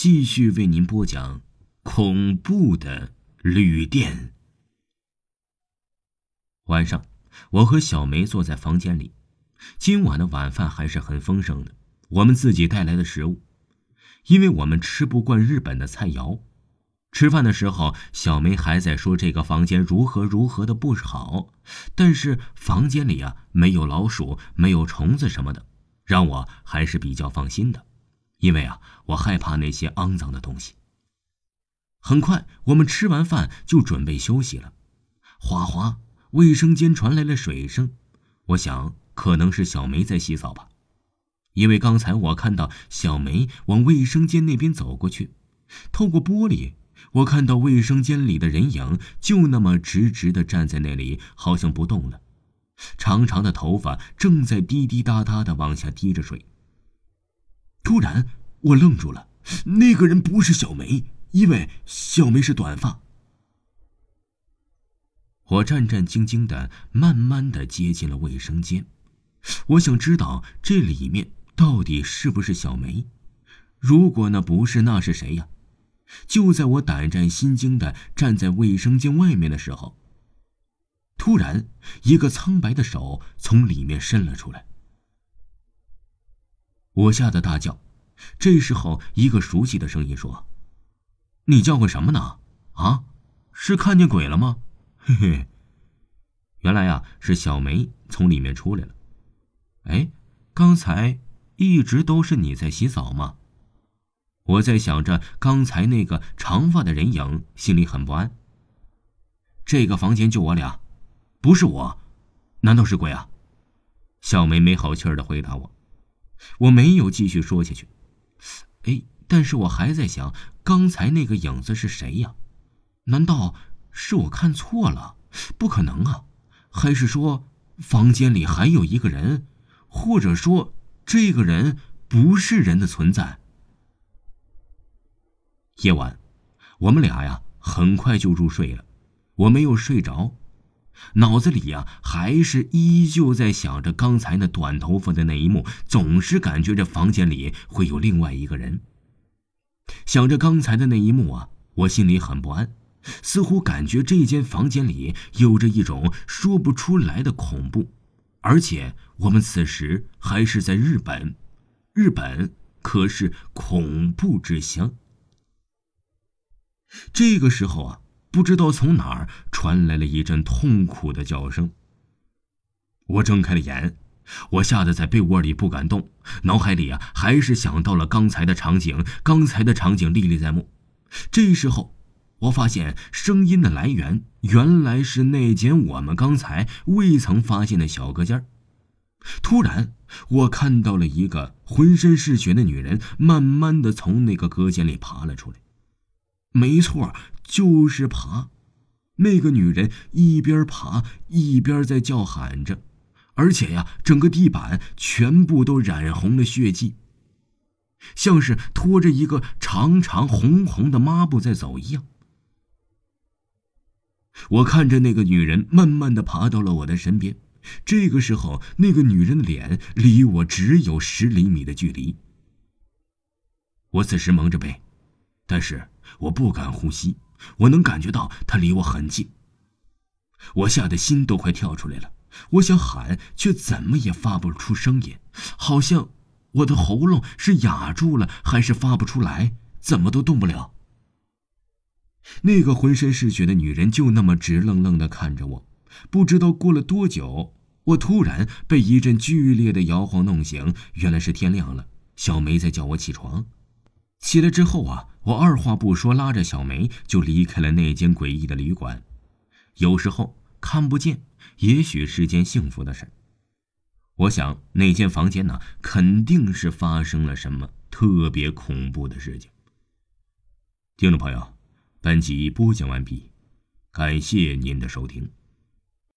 继续为您播讲恐怖的旅店。晚上，我和小梅坐在房间里，今晚的晚饭还是很丰盛的，我们自己带来的食物，因为我们吃不惯日本的菜肴。吃饭的时候，小梅还在说这个房间如何如何的不好，但是房间里啊没有老鼠，没有虫子什么的，让我还是比较放心的。因为啊，我害怕那些肮脏的东西。很快，我们吃完饭就准备休息了。哗哗，卫生间传来了水声，我想可能是小梅在洗澡吧，因为刚才我看到小梅往卫生间那边走过去。透过玻璃，我看到卫生间里的人影就那么直直的站在那里，好像不动了。长长的头发正在滴滴答答的往下滴着水。突然，我愣住了。那个人不是小梅，因为小梅是短发。我战战兢兢的，慢慢的接近了卫生间。我想知道这里面到底是不是小梅。如果那不是，那是谁呀？就在我胆战心惊的站在卫生间外面的时候，突然，一个苍白的手从里面伸了出来。我吓得大叫，这时候一个熟悉的声音说：“你叫唤什么呢？啊，是看见鬼了吗？”嘿嘿，原来呀是小梅从里面出来了。哎，刚才一直都是你在洗澡吗？我在想着刚才那个长发的人影，心里很不安。这个房间就我俩，不是我，难道是鬼啊？小梅没好气儿的回答我。我没有继续说下去，哎，但是我还在想，刚才那个影子是谁呀？难道是我看错了？不可能啊！还是说房间里还有一个人，或者说这个人不是人的存在？夜晚，我们俩呀，很快就入睡了，我没有睡着。脑子里呀，还是依旧在想着刚才那短头发的那一幕，总是感觉这房间里会有另外一个人。想着刚才的那一幕啊，我心里很不安，似乎感觉这间房间里有着一种说不出来的恐怖。而且我们此时还是在日本，日本可是恐怖之乡。这个时候啊。不知道从哪儿传来了一阵痛苦的叫声。我睁开了眼，我吓得在被窝里不敢动，脑海里啊还是想到了刚才的场景，刚才的场景历历在目。这时候，我发现声音的来源原来是那间我们刚才未曾发现的小隔间。突然，我看到了一个浑身是血的女人，慢慢的从那个隔间里爬了出来。没错。就是爬，那个女人一边爬一边在叫喊着，而且呀，整个地板全部都染红了血迹，像是拖着一个长长红红的抹布在走一样。我看着那个女人慢慢的爬到了我的身边，这个时候，那个女人的脸离我只有十厘米的距离。我此时蒙着背，但是我不敢呼吸。我能感觉到他离我很近，我吓得心都快跳出来了。我想喊，却怎么也发不出声音，好像我的喉咙是哑住了，还是发不出来，怎么都动不了。那个浑身是血的女人就那么直愣愣的看着我。不知道过了多久，我突然被一阵剧烈的摇晃弄醒，原来是天亮了，小梅在叫我起床。起来之后啊，我二话不说，拉着小梅就离开了那间诡异的旅馆。有时候看不见，也许是件幸福的事。我想那间房间呢，肯定是发生了什么特别恐怖的事情。听众朋友，本集播讲完毕，感谢您的收听。